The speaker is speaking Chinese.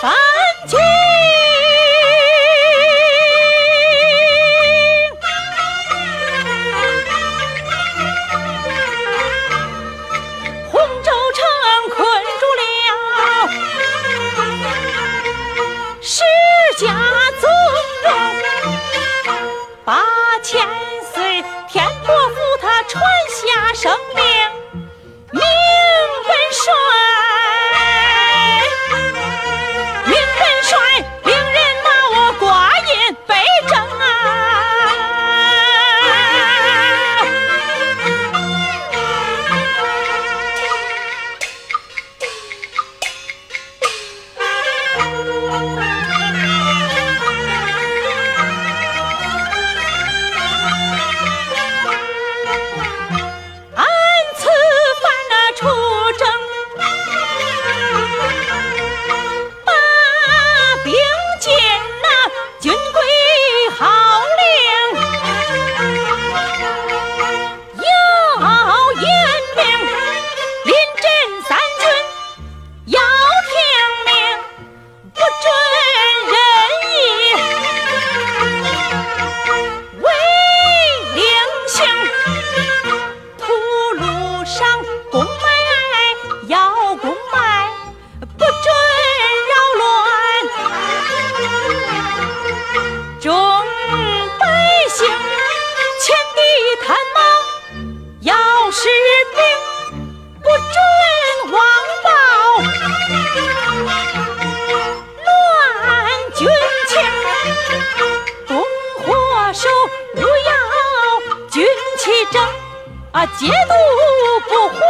繁经，洪州城困住了史家宗族，八千岁天伯父他传下圣令。要公卖，不准扰乱。众百姓，千地贪忙，要是兵不准忘报，乱军情，东火手勿要军旗争啊，节度不慌。